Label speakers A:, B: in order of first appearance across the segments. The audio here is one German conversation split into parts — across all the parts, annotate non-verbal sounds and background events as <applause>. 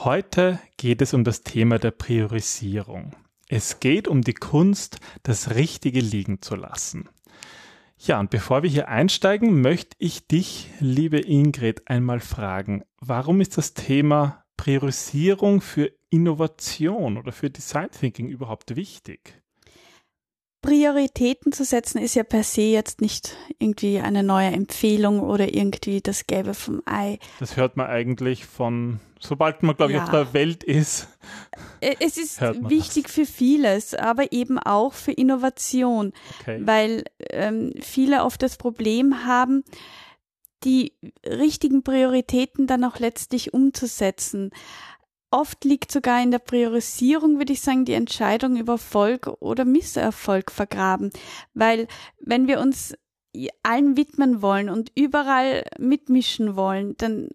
A: Heute geht es um das Thema der Priorisierung. Es geht um die Kunst, das Richtige liegen zu lassen. Ja, und bevor wir hier einsteigen, möchte ich dich, liebe Ingrid, einmal fragen, warum ist das Thema Priorisierung für Innovation oder für Design Thinking überhaupt wichtig?
B: Prioritäten zu setzen ist ja per se jetzt nicht irgendwie eine neue Empfehlung oder irgendwie das Gelbe vom Ei.
A: Das hört man eigentlich von, sobald man, glaube ich, auf der Welt ist.
B: Äh, es ist wichtig das. für vieles, aber eben auch für Innovation, okay. weil ähm, viele oft das Problem haben, die richtigen Prioritäten dann auch letztlich umzusetzen oft liegt sogar in der Priorisierung, würde ich sagen, die Entscheidung über Erfolg oder Misserfolg vergraben. Weil wenn wir uns allen widmen wollen und überall mitmischen wollen, dann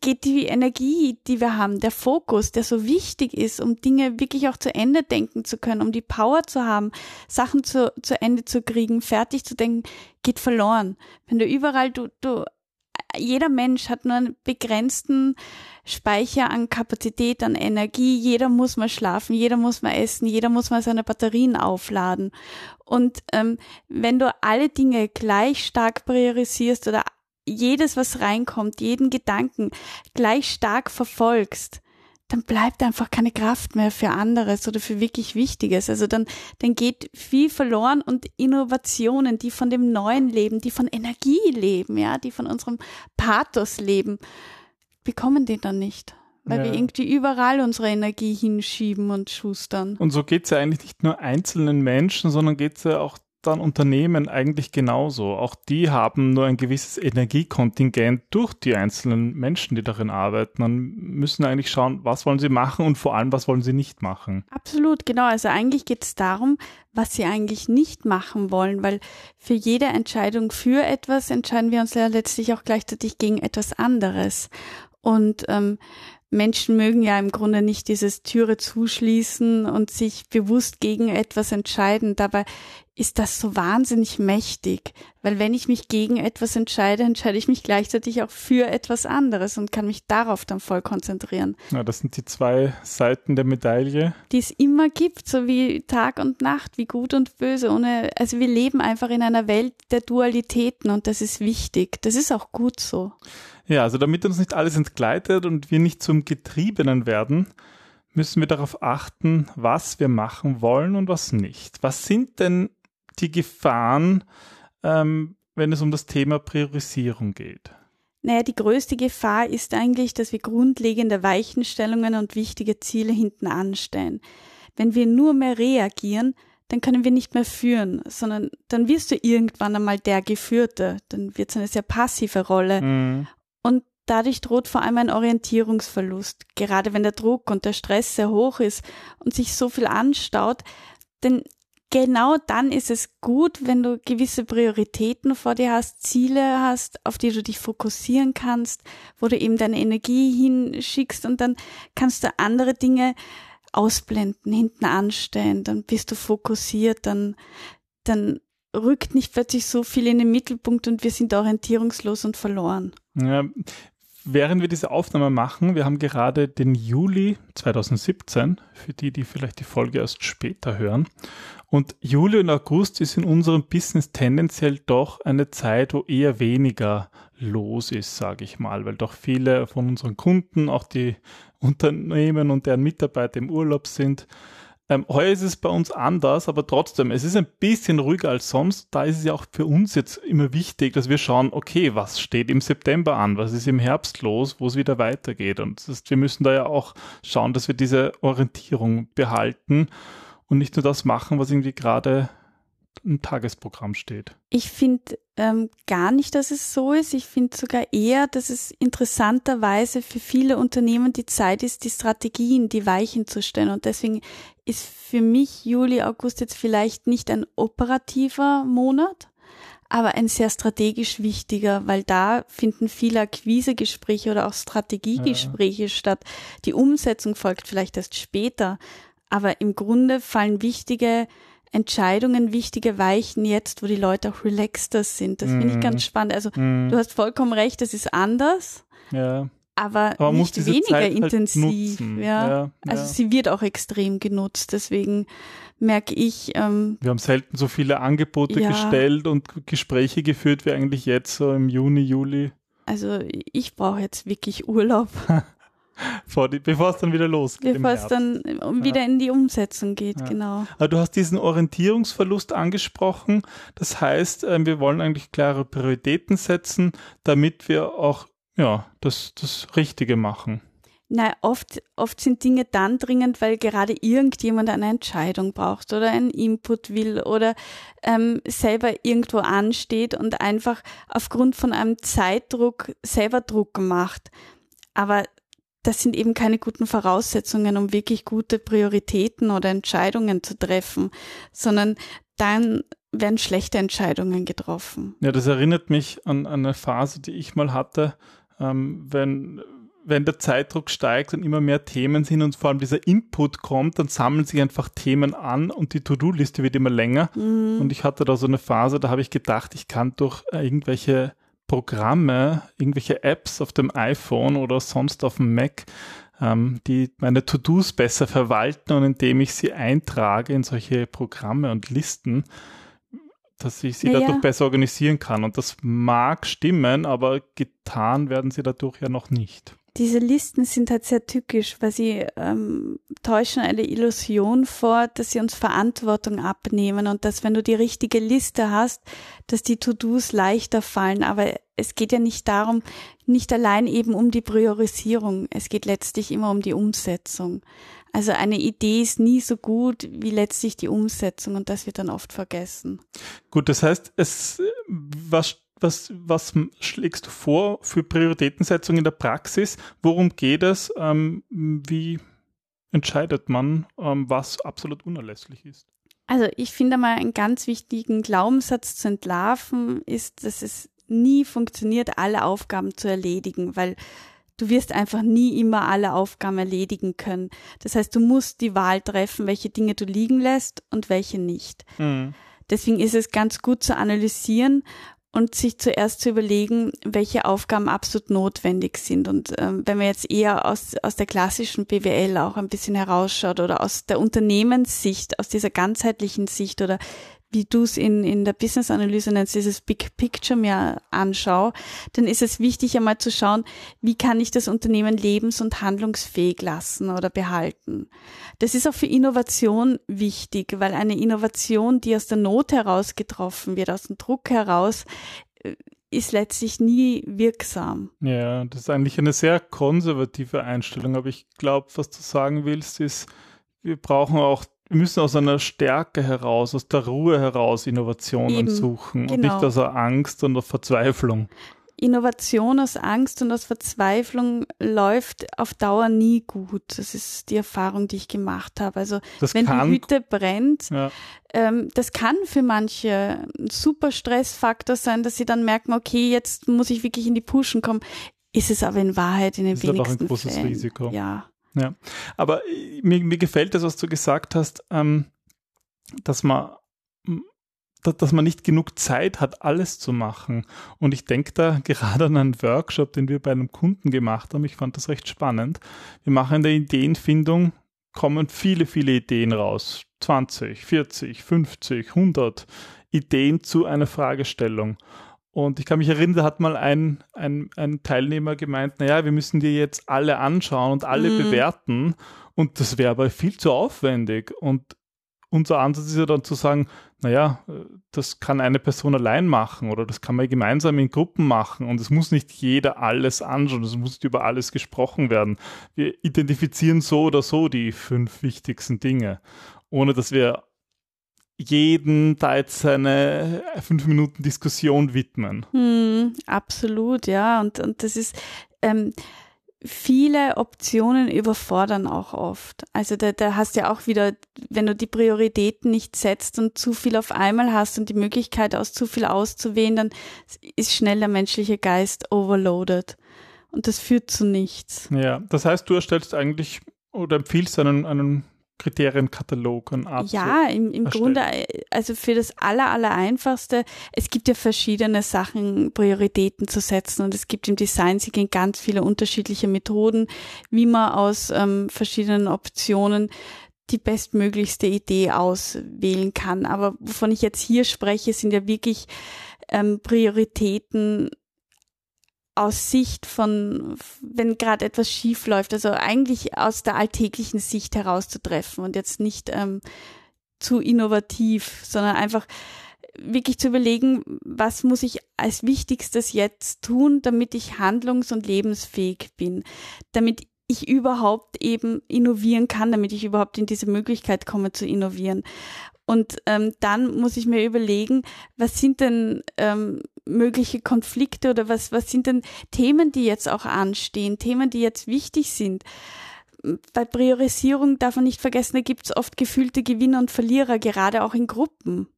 B: geht die Energie, die wir haben, der Fokus, der so wichtig ist, um Dinge wirklich auch zu Ende denken zu können, um die Power zu haben, Sachen zu, zu Ende zu kriegen, fertig zu denken, geht verloren. Wenn du überall, du, du jeder Mensch hat nur einen begrenzten Speicher an Kapazität, an Energie. Jeder muss mal schlafen, jeder muss mal essen, jeder muss mal seine Batterien aufladen. Und ähm, wenn du alle Dinge gleich stark priorisierst oder jedes, was reinkommt, jeden Gedanken gleich stark verfolgst, dann bleibt einfach keine Kraft mehr für anderes oder für wirklich Wichtiges. Also dann, dann geht viel verloren und Innovationen, die von dem Neuen leben, die von Energie leben, ja, die von unserem Pathos leben, bekommen die dann nicht. Weil ja. wir irgendwie überall unsere Energie hinschieben und schustern.
A: Und so geht es ja eigentlich nicht nur einzelnen Menschen, sondern geht es ja auch dann Unternehmen eigentlich genauso. Auch die haben nur ein gewisses Energiekontingent durch die einzelnen Menschen, die darin arbeiten. Man müssen eigentlich schauen, was wollen sie machen und vor allem, was wollen sie nicht machen.
B: Absolut, genau. Also eigentlich geht es darum, was sie eigentlich nicht machen wollen, weil für jede Entscheidung für etwas entscheiden wir uns ja letztlich auch gleichzeitig gegen etwas anderes. Und ähm, Menschen mögen ja im Grunde nicht dieses Türe zuschließen und sich bewusst gegen etwas entscheiden. Dabei ist das so wahnsinnig mächtig, weil wenn ich mich gegen etwas entscheide, entscheide ich mich gleichzeitig auch für etwas anderes und kann mich darauf dann voll konzentrieren.
A: Ja, das sind die zwei Seiten der Medaille.
B: Die es immer gibt, so wie Tag und Nacht, wie gut und böse. Ohne, also wir leben einfach in einer Welt der Dualitäten und das ist wichtig. Das ist auch gut so.
A: Ja, also damit uns nicht alles entgleitet und wir nicht zum Getriebenen werden, müssen wir darauf achten, was wir machen wollen und was nicht. Was sind denn die Gefahren, ähm, wenn es um das Thema Priorisierung geht?
B: Naja, die größte Gefahr ist eigentlich, dass wir grundlegende Weichenstellungen und wichtige Ziele hinten anstellen. Wenn wir nur mehr reagieren, dann können wir nicht mehr führen, sondern dann wirst du irgendwann einmal der Geführte. Dann wird es eine sehr passive Rolle. Mhm. Und dadurch droht vor allem ein Orientierungsverlust. Gerade wenn der Druck und der Stress sehr hoch ist und sich so viel anstaut, denn genau dann ist es gut, wenn du gewisse Prioritäten vor dir hast, Ziele hast, auf die du dich fokussieren kannst, wo du eben deine Energie hinschickst und dann kannst du andere Dinge ausblenden, hinten anstellen, dann bist du fokussiert, dann, dann rückt nicht plötzlich so viel in den Mittelpunkt und wir sind orientierungslos und verloren.
A: Ja, während wir diese Aufnahme machen, wir haben gerade den Juli 2017, für die, die vielleicht die Folge erst später hören. Und Juli und August ist in unserem Business tendenziell doch eine Zeit, wo eher weniger los ist, sage ich mal, weil doch viele von unseren Kunden, auch die Unternehmen und deren Mitarbeiter im Urlaub sind. Ähm, heuer ist es bei uns anders, aber trotzdem, es ist ein bisschen ruhiger als sonst. Da ist es ja auch für uns jetzt immer wichtig, dass wir schauen, okay, was steht im September an, was ist im Herbst los, wo es wieder weitergeht. Und heißt, wir müssen da ja auch schauen, dass wir diese Orientierung behalten und nicht nur das machen, was irgendwie gerade im Tagesprogramm steht.
B: Ich finde ähm, gar nicht, dass es so ist. Ich finde sogar eher, dass es interessanterweise für viele Unternehmen die Zeit ist, die Strategien, die Weichen zu stellen. Und deswegen ist für mich Juli, August jetzt vielleicht nicht ein operativer Monat, aber ein sehr strategisch wichtiger, weil da finden viele Akquisegespräche oder auch Strategiegespräche ja. statt. Die Umsetzung folgt vielleicht erst später, aber im Grunde fallen wichtige Entscheidungen, wichtige Weichen jetzt, wo die Leute auch relaxter sind. Das mm. finde ich ganz mhm. spannend. Also mm. du hast vollkommen recht, das ist anders. Ja. Aber, aber nicht weniger Zeit halt intensiv. Halt ja. ja. Also sie wird auch extrem genutzt. Deswegen merke ich. Ähm,
A: wir haben selten so viele Angebote ja. gestellt und Gespräche geführt wie eigentlich jetzt so im Juni, Juli.
B: Also ich brauche jetzt wirklich Urlaub. <laughs>
A: Bevor es dann wieder losgeht.
B: Bevor es dann wieder ja. in die Umsetzung geht, ja. genau.
A: Aber du hast diesen Orientierungsverlust angesprochen. Das heißt, ähm, wir wollen eigentlich klare Prioritäten setzen, damit wir auch ja, das, das Richtige machen.
B: Na, oft, oft sind Dinge dann dringend, weil gerade irgendjemand eine Entscheidung braucht oder einen Input will oder ähm, selber irgendwo ansteht und einfach aufgrund von einem Zeitdruck selber Druck macht. Aber das sind eben keine guten Voraussetzungen, um wirklich gute Prioritäten oder Entscheidungen zu treffen, sondern dann werden schlechte Entscheidungen getroffen.
A: Ja, das erinnert mich an, an eine Phase, die ich mal hatte, ähm, wenn wenn der Zeitdruck steigt und immer mehr Themen sind und vor allem dieser Input kommt, dann sammeln sich einfach Themen an und die To-Do-Liste wird immer länger. Mhm. Und ich hatte da so eine Phase, da habe ich gedacht, ich kann durch irgendwelche Programme, irgendwelche Apps auf dem iPhone oder sonst auf dem Mac, ähm, die meine To-Dos besser verwalten und indem ich sie eintrage in solche Programme und Listen, dass ich sie ja, dadurch ja. besser organisieren kann. Und das mag stimmen, aber getan werden sie dadurch ja noch nicht.
B: Diese Listen sind halt sehr tückisch, weil sie ähm, täuschen eine Illusion vor, dass sie uns Verantwortung abnehmen und dass wenn du die richtige Liste hast, dass die To-Dos leichter fallen. Aber es geht ja nicht darum, nicht allein eben um die Priorisierung. Es geht letztlich immer um die Umsetzung. Also eine Idee ist nie so gut wie letztlich die Umsetzung und das wird dann oft vergessen.
A: Gut, das heißt, es was was, was schlägst du vor für Prioritätensetzung in der Praxis? Worum geht es? Ähm, wie entscheidet man, ähm, was absolut unerlässlich ist?
B: Also ich finde mal einen ganz wichtigen Glaubenssatz zu entlarven ist, dass es nie funktioniert, alle Aufgaben zu erledigen, weil du wirst einfach nie immer alle Aufgaben erledigen können. Das heißt, du musst die Wahl treffen, welche Dinge du liegen lässt und welche nicht. Mhm. Deswegen ist es ganz gut zu analysieren und sich zuerst zu überlegen, welche Aufgaben absolut notwendig sind. Und ähm, wenn man jetzt eher aus, aus der klassischen BWL auch ein bisschen herausschaut oder aus der Unternehmenssicht, aus dieser ganzheitlichen Sicht oder wie du es in, in der Business-Analyse nennst, dieses Big Picture mir anschaue, dann ist es wichtig einmal zu schauen, wie kann ich das Unternehmen lebens- und handlungsfähig lassen oder behalten. Das ist auch für Innovation wichtig, weil eine Innovation, die aus der Not heraus getroffen wird, aus dem Druck heraus, äh, ist letztlich nie wirksam.
A: Ja, das ist eigentlich eine sehr konservative Einstellung, aber ich glaube, was du sagen willst, ist, wir brauchen auch müssen aus einer Stärke heraus, aus der Ruhe heraus Innovationen Eben, suchen genau. und nicht aus der Angst und Verzweiflung.
B: Innovation aus Angst und aus Verzweiflung läuft auf Dauer nie gut. Das ist die Erfahrung, die ich gemacht habe. Also das wenn kann, die Hütte brennt, ja. ähm, das kann für manche ein super Stressfaktor sein, dass sie dann merken, okay, jetzt muss ich wirklich in die Puschen kommen. Ist es aber in Wahrheit in den das wenigsten Fällen. Ist ein großes Fällen.
A: Risiko. Ja. Ja, aber äh, mir, mir gefällt das, was du gesagt hast, ähm, dass man dass man nicht genug Zeit hat, alles zu machen. Und ich denke da <laughs> gerade an einen Workshop, den wir bei einem Kunden gemacht haben. Ich fand das recht spannend. Wir machen in der Ideenfindung, kommen viele, viele Ideen raus. 20, 40, 50, 100 Ideen zu einer Fragestellung. Und ich kann mich erinnern, da hat mal ein, ein, ein Teilnehmer gemeint, naja, wir müssen die jetzt alle anschauen und alle mhm. bewerten. Und das wäre aber viel zu aufwendig. Und unser Ansatz ist ja dann zu sagen, naja, das kann eine Person allein machen oder das kann man gemeinsam in Gruppen machen und es muss nicht jeder alles anschauen, es muss nicht über alles gesprochen werden. Wir identifizieren so oder so die fünf wichtigsten Dinge, ohne dass wir jeden jetzt seine fünf Minuten Diskussion widmen.
B: Hm, absolut, ja. Und, und das ist, ähm, viele Optionen überfordern auch oft. Also da, da hast du ja auch wieder, wenn du die Prioritäten nicht setzt und zu viel auf einmal hast und die Möglichkeit aus zu viel auszuwählen, dann ist schnell der menschliche Geist overloaded. Und das führt zu nichts.
A: Ja, das heißt, du erstellst eigentlich oder empfiehlst einen, einen Kriterienkatalog und Art
B: Ja, im, im Grunde, also für das aller, aller einfachste, es gibt ja verschiedene Sachen, Prioritäten zu setzen und es gibt im Design Thinking ganz viele unterschiedliche Methoden, wie man aus ähm, verschiedenen Optionen die bestmöglichste Idee auswählen kann. Aber wovon ich jetzt hier spreche, sind ja wirklich ähm, Prioritäten aus Sicht von, wenn gerade etwas schief läuft, also eigentlich aus der alltäglichen Sicht herauszutreffen und jetzt nicht ähm, zu innovativ, sondern einfach wirklich zu überlegen, was muss ich als Wichtigstes jetzt tun, damit ich handlungs- und lebensfähig bin, damit ich überhaupt eben innovieren kann, damit ich überhaupt in diese Möglichkeit komme zu innovieren. Und ähm, dann muss ich mir überlegen, was sind denn ähm, mögliche Konflikte oder was, was sind denn Themen, die jetzt auch anstehen, Themen, die jetzt wichtig sind. Bei Priorisierung darf man nicht vergessen, da gibt es oft gefühlte Gewinner und Verlierer, gerade auch in Gruppen.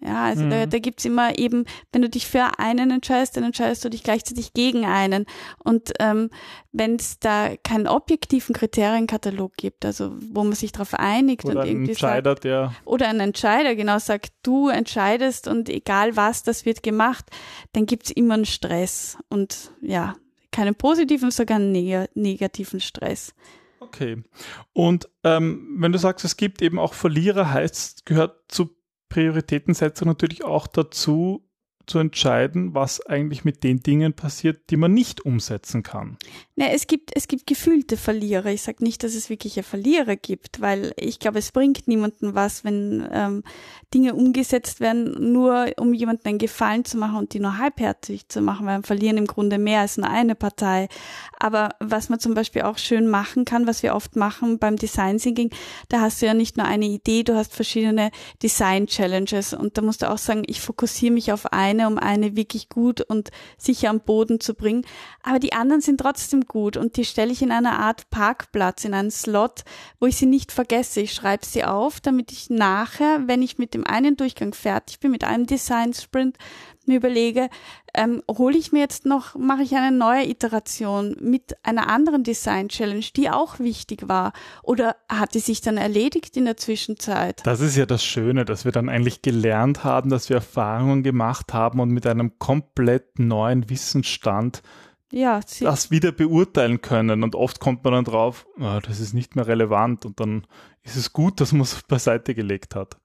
B: Ja, also mhm. da, da gibt's immer eben, wenn du dich für einen entscheidest, dann entscheidest du dich gleichzeitig gegen einen. Und ähm, wenn es da keinen objektiven Kriterienkatalog gibt, also wo man sich darauf einigt
A: oder
B: und irgendwie
A: Entscheider,
B: sagt,
A: der
B: oder ein Entscheider genau sagt, du entscheidest und egal was, das wird gemacht, dann gibt's immer einen Stress und ja, keinen positiven, sogar einen neg negativen Stress.
A: Okay. Und ähm, wenn du sagst, es gibt eben auch Verlierer, heißt, gehört zu Prioritätensetzung natürlich auch dazu, zu entscheiden, was eigentlich mit den Dingen passiert, die man nicht umsetzen kann.
B: Ne, es gibt, es gibt gefühlte Verlierer. Ich sage nicht, dass es wirkliche Verlierer gibt, weil ich glaube, es bringt niemandem was, wenn ähm, Dinge umgesetzt werden, nur um jemandem einen Gefallen zu machen und die nur halbherzig zu machen, weil wir verlieren im Grunde mehr als nur eine Partei. Aber was man zum Beispiel auch schön machen kann, was wir oft machen beim Design Thinking, da hast du ja nicht nur eine Idee, du hast verschiedene Design Challenges und da musst du auch sagen, ich fokussiere mich auf eine, um eine wirklich gut und sicher am Boden zu bringen. Aber die anderen sind trotzdem gut und die stelle ich in einer Art Parkplatz, in einen Slot, wo ich sie nicht vergesse. Ich schreibe sie auf, damit ich nachher, wenn ich mit dem einen Durchgang fertig bin, mit einem Design Sprint, mir überlege, ähm, hole ich mir jetzt noch, mache ich eine neue Iteration mit einer anderen Design Challenge, die auch wichtig war? Oder hat die sich dann erledigt in der Zwischenzeit?
A: Das ist ja das Schöne, dass wir dann eigentlich gelernt haben, dass wir Erfahrungen gemacht haben und mit einem komplett neuen Wissensstand ja, das wieder beurteilen können. Und oft kommt man dann drauf, oh, das ist nicht mehr relevant und dann ist es gut, dass man es beiseite gelegt hat.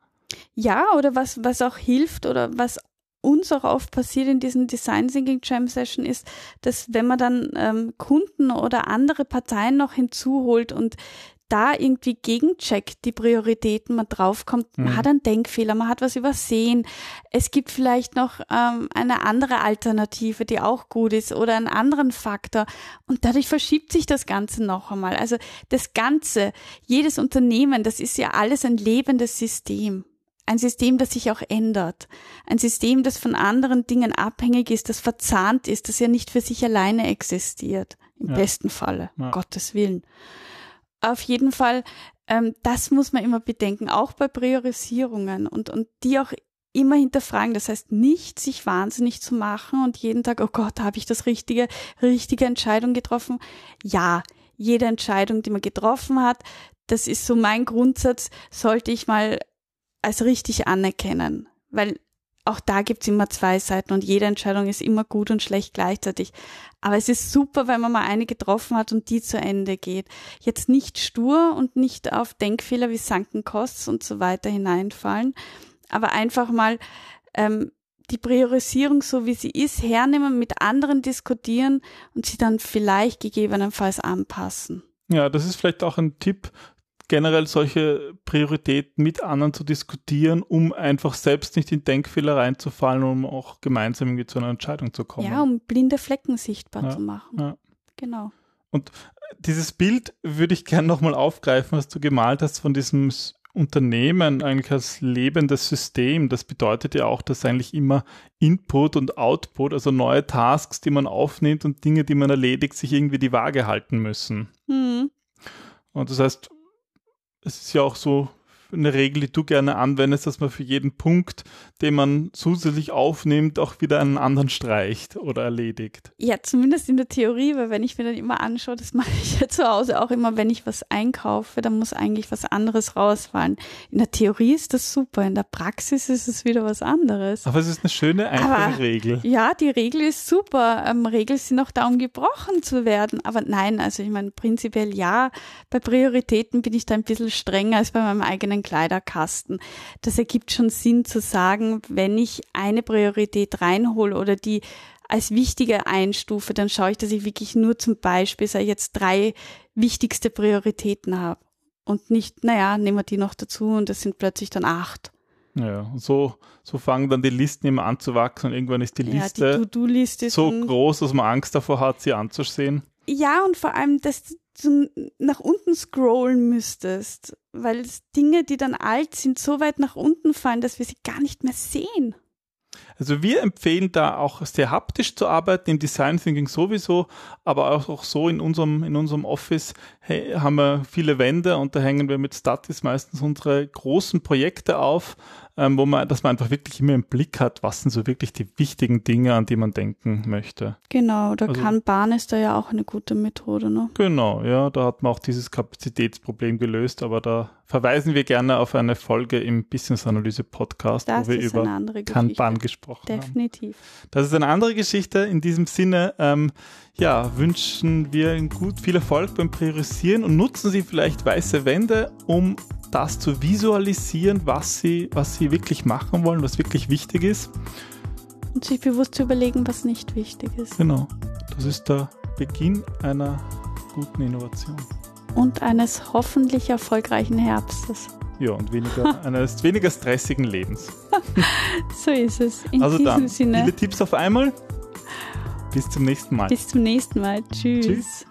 B: Ja, oder was, was auch hilft oder was uns auch oft passiert in diesen Design Thinking Jam Session ist, dass wenn man dann ähm, Kunden oder andere Parteien noch hinzuholt und da irgendwie gegencheckt, die Prioritäten, man draufkommt, man mhm. hat einen Denkfehler, man hat was übersehen. Es gibt vielleicht noch ähm, eine andere Alternative, die auch gut ist oder einen anderen Faktor. Und dadurch verschiebt sich das Ganze noch einmal. Also das Ganze, jedes Unternehmen, das ist ja alles ein lebendes System. Ein System, das sich auch ändert. Ein System, das von anderen Dingen abhängig ist, das verzahnt ist, das ja nicht für sich alleine existiert. Im ja. besten Falle. Ja. Gottes Willen auf jeden Fall, ähm, das muss man immer bedenken, auch bei Priorisierungen und, und die auch immer hinterfragen. Das heißt, nicht sich wahnsinnig zu machen und jeden Tag, oh Gott, habe ich das richtige, richtige Entscheidung getroffen? Ja, jede Entscheidung, die man getroffen hat, das ist so mein Grundsatz, sollte ich mal als richtig anerkennen. Weil auch da gibt's immer zwei Seiten und jede Entscheidung ist immer gut und schlecht gleichzeitig. Aber es ist super, wenn man mal eine getroffen hat und die zu Ende geht. Jetzt nicht stur und nicht auf Denkfehler wie Sunken Costs und so weiter hineinfallen, aber einfach mal ähm, die Priorisierung so wie sie ist hernehmen, mit anderen diskutieren und sie dann vielleicht gegebenenfalls anpassen.
A: Ja, das ist vielleicht auch ein Tipp, generell solche Prioritäten mit anderen zu diskutieren, um einfach selbst nicht in Denkfehler reinzufallen, um auch gemeinsam irgendwie zu einer Entscheidung zu kommen.
B: Ja, um blinde Flecken sichtbar ja, zu machen. Ja. Genau.
A: Und dieses Bild würde ich gerne nochmal aufgreifen, was du gemalt hast von diesem Unternehmen eigentlich als lebendes System. Das bedeutet ja auch, dass eigentlich immer Input und Output, also neue Tasks, die man aufnimmt und Dinge, die man erledigt, sich irgendwie die Waage halten müssen. Mhm. Und das heißt, es ist ja auch so eine Regel, die du gerne anwendest, dass man für jeden Punkt, den man zusätzlich aufnimmt, auch wieder einen anderen streicht oder erledigt.
B: Ja, zumindest in der Theorie, weil wenn ich mir dann immer anschaue, das mache ich ja <laughs> zu Hause auch immer, wenn ich was einkaufe, dann muss eigentlich was anderes rausfallen. In der Theorie ist das super, in der Praxis ist es wieder was anderes.
A: Aber es ist eine schöne, einfache aber, Regel.
B: Ja, die Regel ist super. Ähm, Regeln sind auch da, um gebrochen zu werden. Aber nein, also ich meine, prinzipiell ja, bei Prioritäten bin ich da ein bisschen strenger als bei meinem eigenen einen Kleiderkasten. Das ergibt schon Sinn zu sagen, wenn ich eine Priorität reinhole oder die als wichtige einstufe, dann schaue ich, dass ich wirklich nur zum Beispiel, sage ich jetzt, drei wichtigste Prioritäten habe. Und nicht, naja, nehmen wir die noch dazu und das sind plötzlich dann acht.
A: Ja, so, so fangen dann die Listen immer an zu wachsen und irgendwann ist die ja, Liste die so groß, dass man Angst davor hat, sie anzusehen.
B: Ja, und vor allem, dass du nach unten scrollen müsstest, weil Dinge, die dann alt sind, so weit nach unten fallen, dass wir sie gar nicht mehr sehen.
A: Also wir empfehlen da auch sehr haptisch zu arbeiten, im Design Thinking sowieso, aber auch, so in unserem, in unserem Office hey, haben wir viele Wände und da hängen wir mit Statis meistens unsere großen Projekte auf, ähm, wo man, dass man einfach wirklich immer im Blick hat, was sind so wirklich die wichtigen Dinge, an die man denken möchte.
B: Genau, da also, Kanban ist da ja auch eine gute Methode, ne?
A: Genau, ja, da hat man auch dieses Kapazitätsproblem gelöst, aber da verweisen wir gerne auf eine Folge im Business Analyse Podcast, das wo wir über Kanban gesprochen
B: Definitiv. haben. Definitiv.
A: Das ist eine andere Geschichte. In diesem Sinne, ähm, ja, wünschen wir Ihnen gut viel Erfolg beim Priorisieren und nutzen Sie vielleicht weiße Wände, um das zu visualisieren, was Sie, was Sie wirklich machen wollen, was wirklich wichtig ist.
B: Und sich bewusst zu überlegen, was nicht wichtig ist.
A: Genau. Das ist der Beginn einer guten Innovation.
B: Und eines hoffentlich erfolgreichen Herbstes.
A: Ja, und weniger, <laughs> eines weniger stressigen Lebens.
B: so ist es. In
A: also dann, Sinne. viele Tipps auf einmal. Bis zum nächsten Mal.
B: Bis zum nächsten Mal. Tschüss. Tschüss.